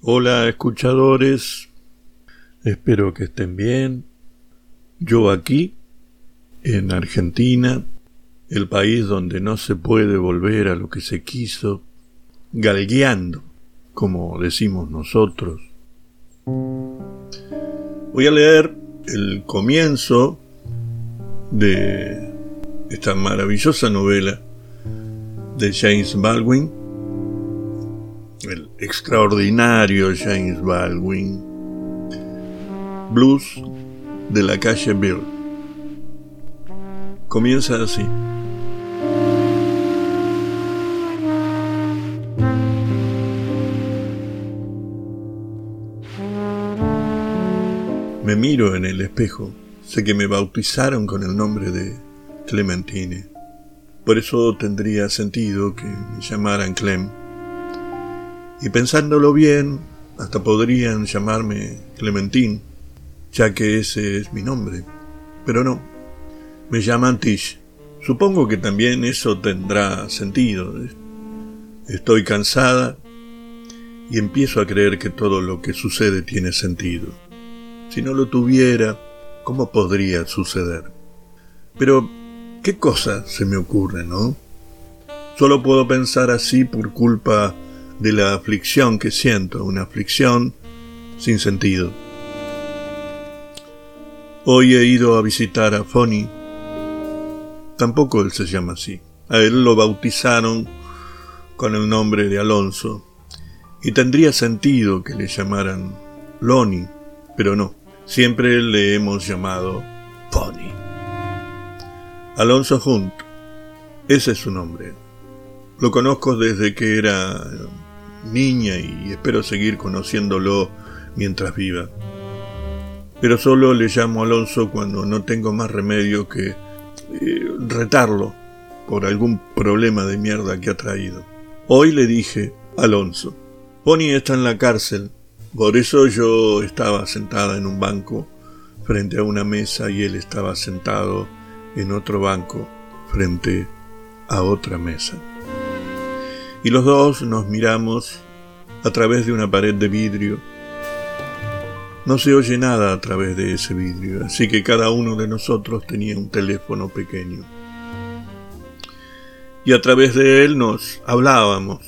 Hola escuchadores, espero que estén bien. Yo aquí, en Argentina, el país donde no se puede volver a lo que se quiso, galgueando, como decimos nosotros. Voy a leer el comienzo de esta maravillosa novela de James Baldwin, el extraordinario James Baldwin, Blues de la calle Bill. Comienza así. Me miro en el espejo. Sé que me bautizaron con el nombre de Clementine. Por eso tendría sentido que me llamaran Clem. Y pensándolo bien, hasta podrían llamarme Clementine, ya que ese es mi nombre. Pero no, me llaman Tish. Supongo que también eso tendrá sentido. Estoy cansada y empiezo a creer que todo lo que sucede tiene sentido. Si no lo tuviera, ¿cómo podría suceder? Pero, ¿qué cosa se me ocurre, no? Solo puedo pensar así por culpa de la aflicción que siento, una aflicción sin sentido. Hoy he ido a visitar a Fonny. Tampoco él se llama así. A él lo bautizaron con el nombre de Alonso. Y tendría sentido que le llamaran Loni, pero no. Siempre le hemos llamado Pony. Alonso Hunt, ese es su nombre. Lo conozco desde que era niña y espero seguir conociéndolo mientras viva. Pero solo le llamo Alonso cuando no tengo más remedio que eh, retarlo por algún problema de mierda que ha traído. Hoy le dije, Alonso, Pony está en la cárcel por eso yo estaba sentada en un banco frente a una mesa y él estaba sentado en otro banco frente a otra mesa. Y los dos nos miramos a través de una pared de vidrio. No se oye nada a través de ese vidrio, así que cada uno de nosotros tenía un teléfono pequeño. Y a través de él nos hablábamos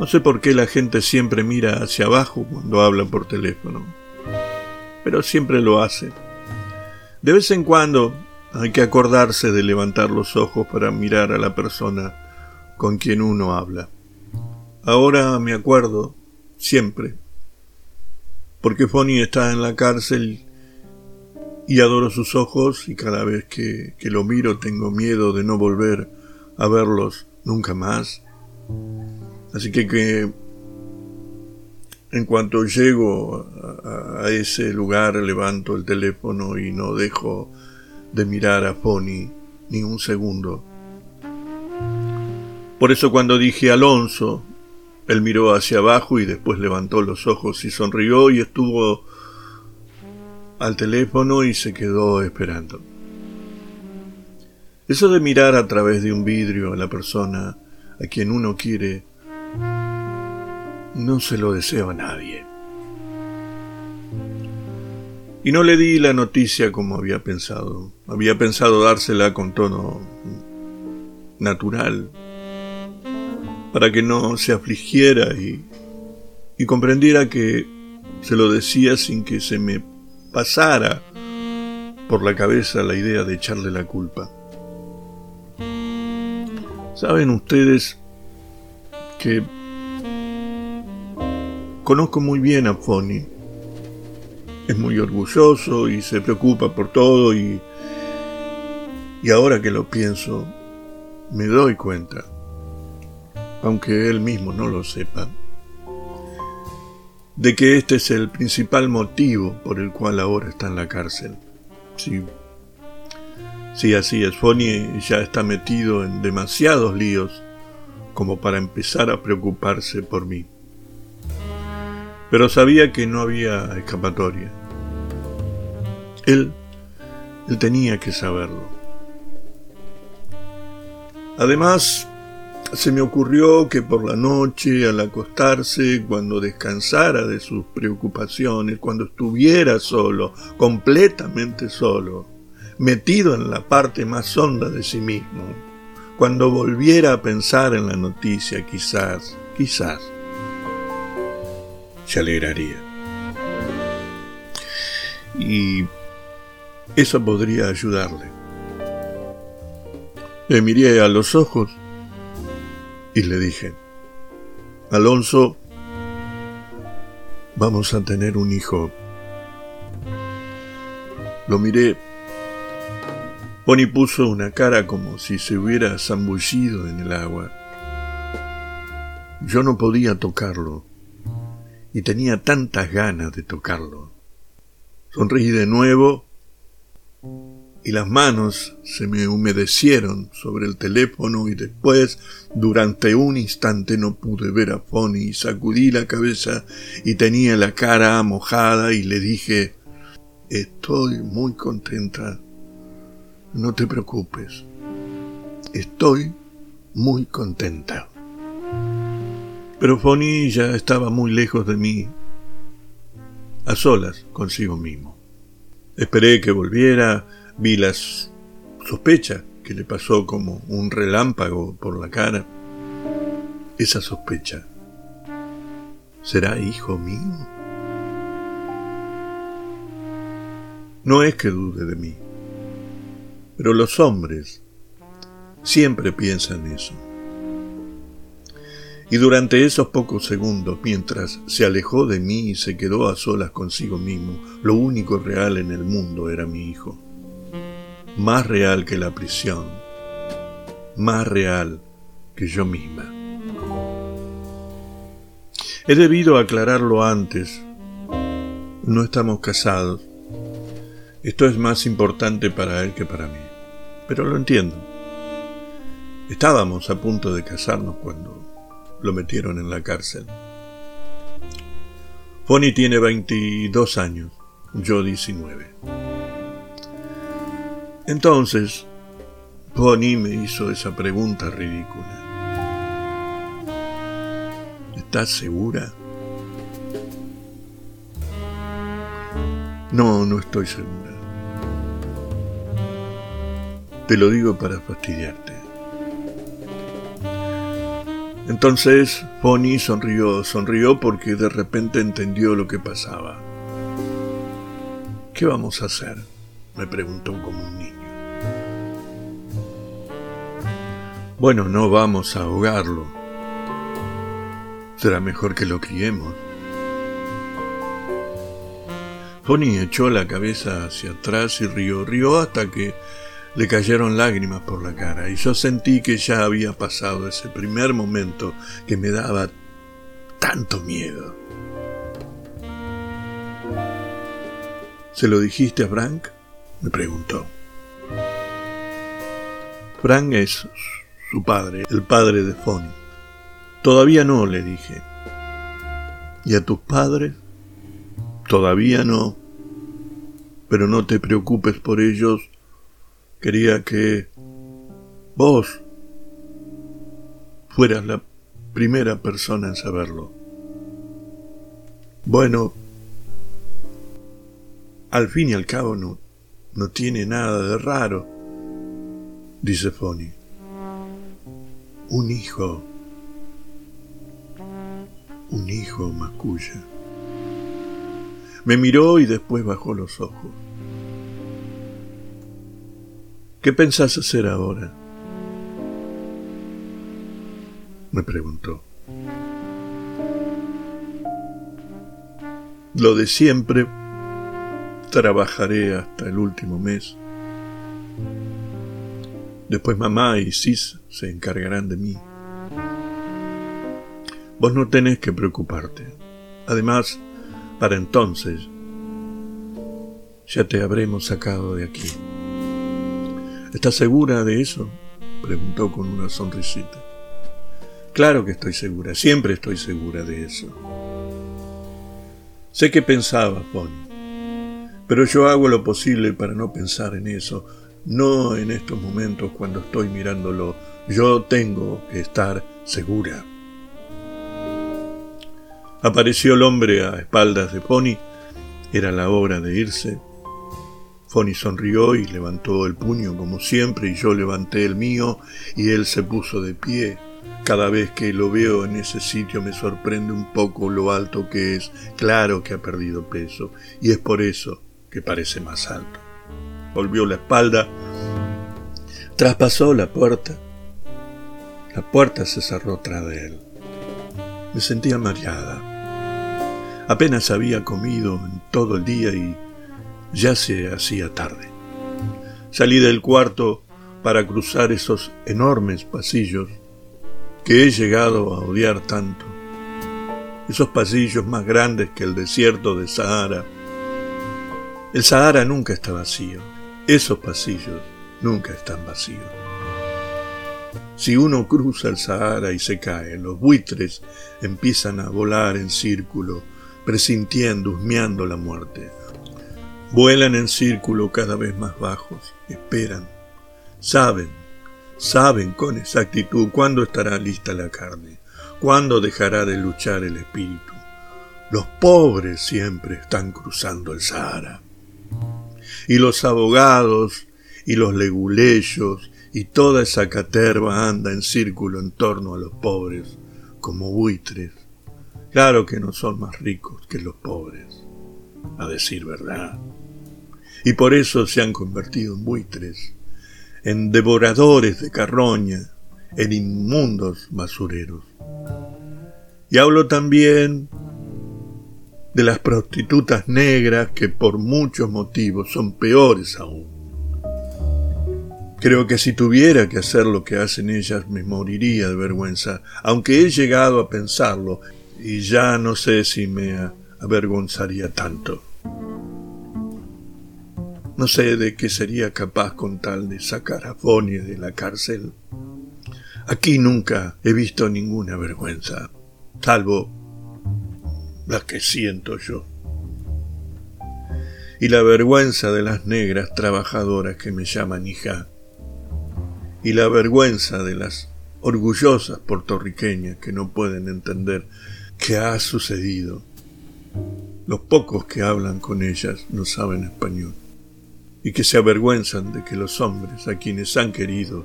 no sé por qué la gente siempre mira hacia abajo cuando habla por teléfono, pero siempre lo hace. De vez en cuando hay que acordarse de levantar los ojos para mirar a la persona con quien uno habla. Ahora me acuerdo, siempre, porque Fonny está en la cárcel y adoro sus ojos y cada vez que, que lo miro tengo miedo de no volver a verlos nunca más. Así que, que en cuanto llego a, a, ese lugar levanto el teléfono y no dejo de mirar a Pony ni un segundo. Por eso cuando dije Alonso, él miró hacia abajo y después levantó los ojos y sonrió y estuvo al teléfono y se quedó esperando. Eso de mirar a través de un vidrio a la persona a quien uno quiere no se lo deseo a nadie. Y no le di la noticia como había pensado. Había pensado dársela con tono natural, para que no se afligiera y, y comprendiera que se lo decía sin que se me pasara por la cabeza la idea de echarle la culpa. Saben ustedes que conozco muy bien a Fonny. Es muy orgulloso y se preocupa por todo y, y ahora que lo pienso, me doy cuenta, aunque él mismo no lo sepa, de que este es el principal motivo por el cual ahora está en la cárcel. Sí, sí así es. Fonny ya está metido en demasiados líos como para empezar a preocuparse por mí. Pero sabía que no había escapatoria. Él, él tenía que saberlo. Además, se me ocurrió que por la noche, al acostarse, cuando descansara de sus preocupaciones, cuando estuviera solo, completamente solo, metido en la parte más honda de sí mismo, cuando volviera a pensar en la noticia, quizás, quizás, se alegraría. Y eso podría ayudarle. Le miré a los ojos y le dije, Alonso, vamos a tener un hijo. Lo miré. Bonnie puso una cara como si se hubiera zambullido en el agua. Yo no podía tocarlo y tenía tantas ganas de tocarlo. Sonreí de nuevo y las manos se me humedecieron sobre el teléfono y después, durante un instante, no pude ver a Fonny sacudí la cabeza y tenía la cara mojada y le dije, estoy muy contenta, no te preocupes, estoy muy contenta. Pero Fonny ya estaba muy lejos de mí, a solas consigo mismo. Esperé que volviera, Vi las sospechas que le pasó como un relámpago por la cara. Esa sospecha. ¿Será hijo mío? No es que dude de mí, pero los hombres siempre piensan eso. Y durante esos pocos segundos, mientras se alejó de mí y se quedó a solas consigo mismo, lo único real en el mundo era mi hijo más real que la prisión, más real que yo misma. He debido aclararlo antes. No estamos casados. Esto es más importante para él que para mí. Pero lo entiendo. Estábamos a punto de casarnos cuando lo metieron en la cárcel. Fonny tiene 22 años, yo 19. Entonces, Bonnie me hizo esa pregunta ridícula. ¿Estás segura? No, no estoy segura. Te lo digo para fastidiarte. Entonces Bonnie sonrió, sonrió porque de repente entendió lo que pasaba. ¿Qué vamos a hacer? me preguntó como un niño. Bueno, no vamos a ahogarlo. Será mejor que lo criemos. Pony echó la cabeza hacia atrás y rió, rió hasta que le cayeron lágrimas por la cara y yo sentí que ya había pasado ese primer momento que me daba tanto miedo. ¿Se lo dijiste a Frank? me preguntó. Frank es su padre, el padre de Fonny. Todavía no, le dije. ¿Y a tus padres? Todavía no. Pero no te preocupes por ellos. Quería que vos fueras la primera persona en saberlo. Bueno, al fin y al cabo no, no tiene nada de raro, dice Fonny un hijo, un hijo masculla. Me miró y después bajó los ojos. ¿Qué pensás hacer ahora? Me preguntó. Lo de siempre, trabajaré hasta el último mes. Después mamá y Cis se encargarán de mí. Vos no tenés que preocuparte. Además, para entonces, ya te habremos sacado de aquí. ¿Estás segura de eso? preguntó con una sonrisita. Claro que estoy segura, siempre estoy segura de eso. Sé que pensaba, Bonnie, pero yo hago lo posible para no pensar en eso, no en estos momentos cuando estoy mirándolo Yo tengo que estar segura. Apareció el hombre a espaldas de Pony. Era la hora de irse. Fonny sonrió y levantó el puño como siempre y yo levanté el mío y él se puso de pie. Cada vez que lo veo en ese sitio me sorprende un poco lo alto que es. Claro que ha perdido peso y es por eso que parece más alto. Volvió la espalda, traspasó la puerta. La puerta se cerró tras de él. Me sentía mareada. Apenas había comido en todo el día y ya se hacía tarde. Salí del cuarto para cruzar esos enormes pasillos que he llegado a odiar tanto. Esos pasillos más grandes que el desierto de Sahara. El Sahara nunca está vacío. Esos pasillos nunca están vacíos. Si uno cruza el Sahara y se cae, los buitres empiezan a volar en círculo, presintiendo, husmeando la muerte. Vuelan en círculo cada vez más bajos, esperan, saben, saben con exactitud cuándo estará lista la carne, cuándo dejará de luchar el espíritu. Los pobres siempre están cruzando el Sahara. Y los abogados y los leguleyos y toda esa caterva anda en círculo en torno a los pobres, como buitres. Claro que no son más ricos que los pobres, a decir verdad y por eso se han convertido en buitres, en devoradores de carroña, en inmundos basureros. Y hablo también de las prostitutas negras que por muchos motivos son peores aún. Creo que si tuviera que hacer lo que hacen ellas me moriría de vergüenza, aunque he llegado a pensarlo y ya no sé si me avergonzaría tanto. No sé de qué sería capaz con tal de sacar a Bonnie de la cárcel. Aquí nunca he visto ninguna vergüenza, salvo la que siento yo. Y la vergüenza de las negras trabajadoras que me llaman hija. Y la vergüenza de las orgullosas puertorriqueñas que no pueden entender qué ha sucedido. Los pocos que hablan con ellas no saben español y que se avergüenzan de que los hombres a quienes han querido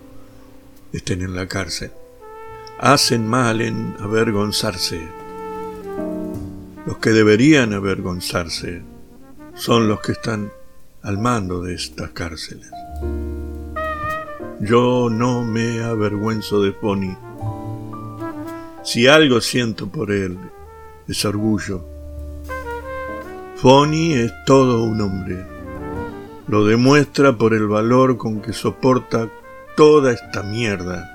estén en la cárcel. Hacen mal en avergonzarse. Los que deberían avergonzarse son los que están al mando de estas cárceles. Yo no me avergüenzo de Pony. Si algo siento por él, es orgullo. Pony es todo un hombre lo demuestra por el valor con que soporta toda esta mierda.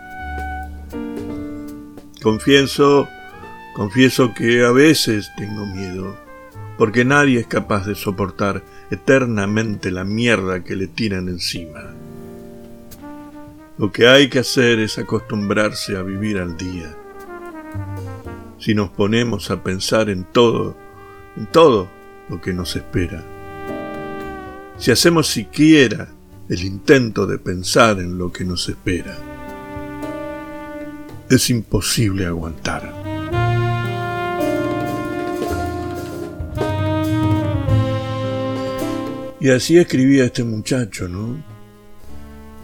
Confieso, confieso que a veces tengo miedo, porque nadie es capaz de soportar eternamente la mierda que le tiran encima. Lo que hay que hacer es acostumbrarse a vivir al día. Si nos ponemos a pensar en todo, en todo lo que nos espera. Si hacemos siquiera el intento de pensar en lo que nos espera, es imposible aguantar. Y así escribía este muchacho, ¿no?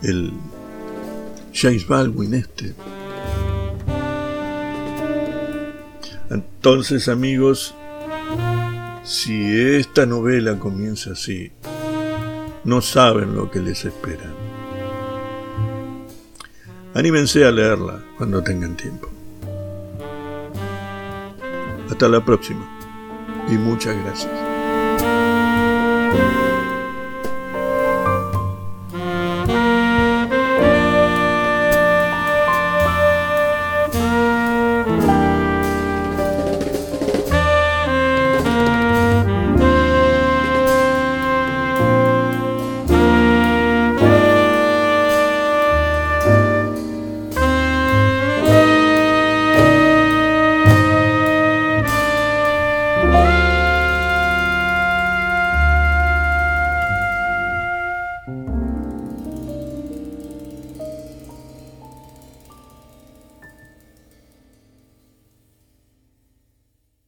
El James Baldwin este. Entonces, amigos, si esta novela comienza así, no saben lo que les espera. Anímense a leerla cuando tengan tiempo. Hasta la próxima y muchas gracias.